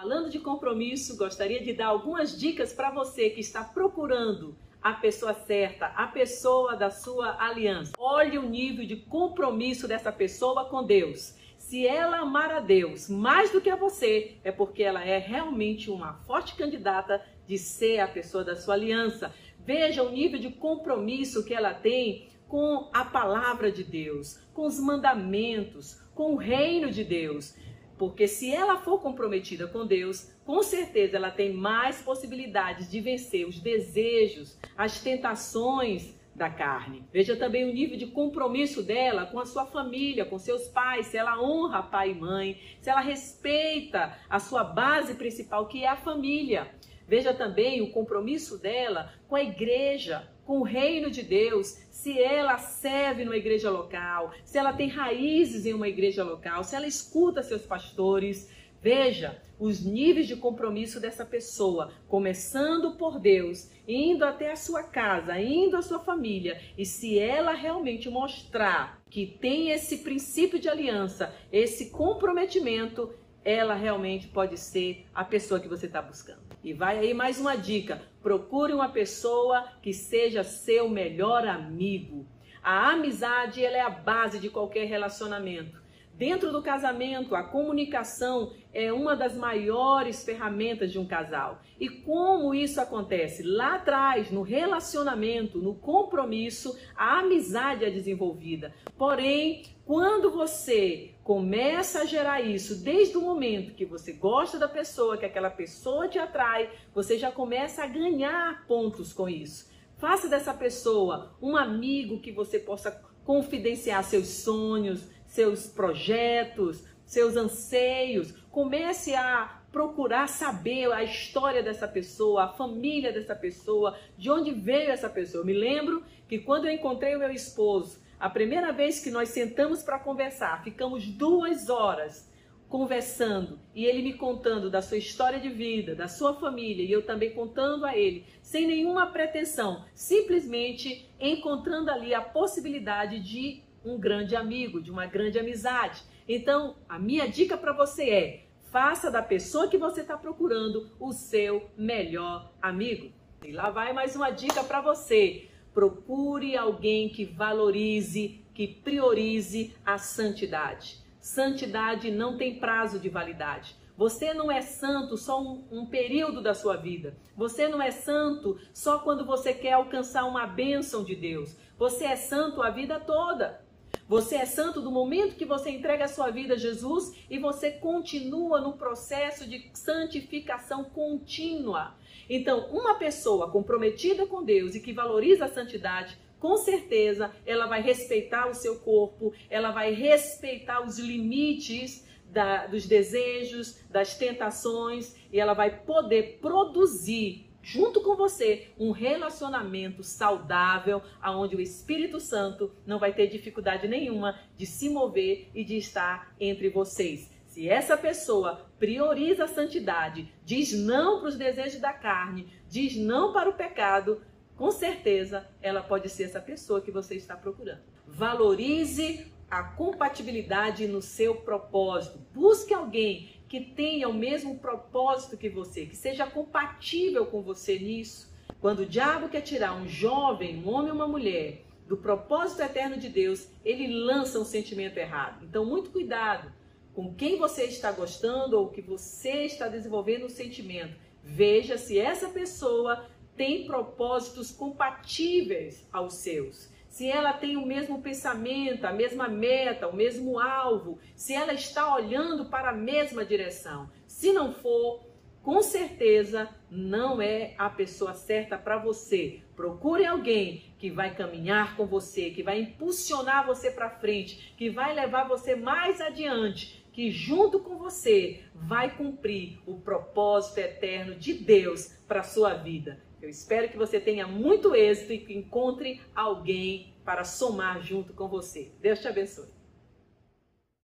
Falando de compromisso, gostaria de dar algumas dicas para você que está procurando a pessoa certa, a pessoa da sua aliança. Olhe o nível de compromisso dessa pessoa com Deus. Se ela amar a Deus mais do que a você, é porque ela é realmente uma forte candidata de ser a pessoa da sua aliança. Veja o nível de compromisso que ela tem com a palavra de Deus, com os mandamentos, com o reino de Deus. Porque se ela for comprometida com Deus, com certeza ela tem mais possibilidades de vencer os desejos, as tentações da carne. Veja também o nível de compromisso dela com a sua família, com seus pais, se ela honra pai e mãe, se ela respeita a sua base principal, que é a família. Veja também o compromisso dela com a igreja, com o reino de Deus, se ela serve numa igreja local, se ela tem raízes em uma igreja local, se ela escuta seus pastores. Veja os níveis de compromisso dessa pessoa, começando por Deus, indo até a sua casa, indo à sua família, e se ela realmente mostrar que tem esse princípio de aliança, esse comprometimento, ela realmente pode ser a pessoa que você está buscando. E vai aí mais uma dica: procure uma pessoa que seja seu melhor amigo. A amizade ela é a base de qualquer relacionamento. Dentro do casamento, a comunicação é uma das maiores ferramentas de um casal. E como isso acontece? Lá atrás, no relacionamento, no compromisso, a amizade é desenvolvida. Porém, quando você começa a gerar isso desde o momento que você gosta da pessoa, que aquela pessoa te atrai, você já começa a ganhar pontos com isso. Faça dessa pessoa um amigo que você possa confidenciar seus sonhos, seus projetos, seus anseios. Comece a procurar saber a história dessa pessoa, a família dessa pessoa, de onde veio essa pessoa. Eu me lembro que quando eu encontrei o meu esposo, a primeira vez que nós sentamos para conversar, ficamos duas horas conversando e ele me contando da sua história de vida, da sua família e eu também contando a ele, sem nenhuma pretensão, simplesmente encontrando ali a possibilidade de um grande amigo, de uma grande amizade. Então, a minha dica para você é: faça da pessoa que você está procurando o seu melhor amigo. E lá vai mais uma dica para você. Procure alguém que valorize, que priorize a santidade. Santidade não tem prazo de validade. Você não é santo só um, um, período da sua vida. Você não é santo só quando você quer alcançar uma bênção de Deus. Você é santo a vida toda. Você é santo do momento que você entrega a sua vida a Jesus e você continua no processo de santificação contínua. Então, uma pessoa comprometida com Deus e que valoriza a santidade, com certeza ela vai respeitar o seu corpo, ela vai respeitar os limites da, dos desejos, das tentações e ela vai poder produzir junto com você um relacionamento saudável, aonde o Espírito Santo não vai ter dificuldade nenhuma de se mover e de estar entre vocês. Se essa pessoa prioriza a santidade, diz não para os desejos da carne, diz não para o pecado, com certeza ela pode ser essa pessoa que você está procurando. Valorize a compatibilidade no seu propósito. Busque alguém que tenha o mesmo propósito que você, que seja compatível com você nisso. Quando o diabo quer tirar um jovem, um homem ou uma mulher, do propósito eterno de Deus, ele lança um sentimento errado. Então, muito cuidado com quem você está gostando ou que você está desenvolvendo um sentimento. Veja se essa pessoa tem propósitos compatíveis aos seus se ela tem o mesmo pensamento, a mesma meta, o mesmo alvo, se ela está olhando para a mesma direção. Se não for, com certeza não é a pessoa certa para você. Procure alguém que vai caminhar com você, que vai impulsionar você para frente, que vai levar você mais adiante, que junto com você vai cumprir o propósito eterno de Deus para sua vida. Eu espero que você tenha muito êxito e que encontre alguém para somar junto com você. Deus te abençoe.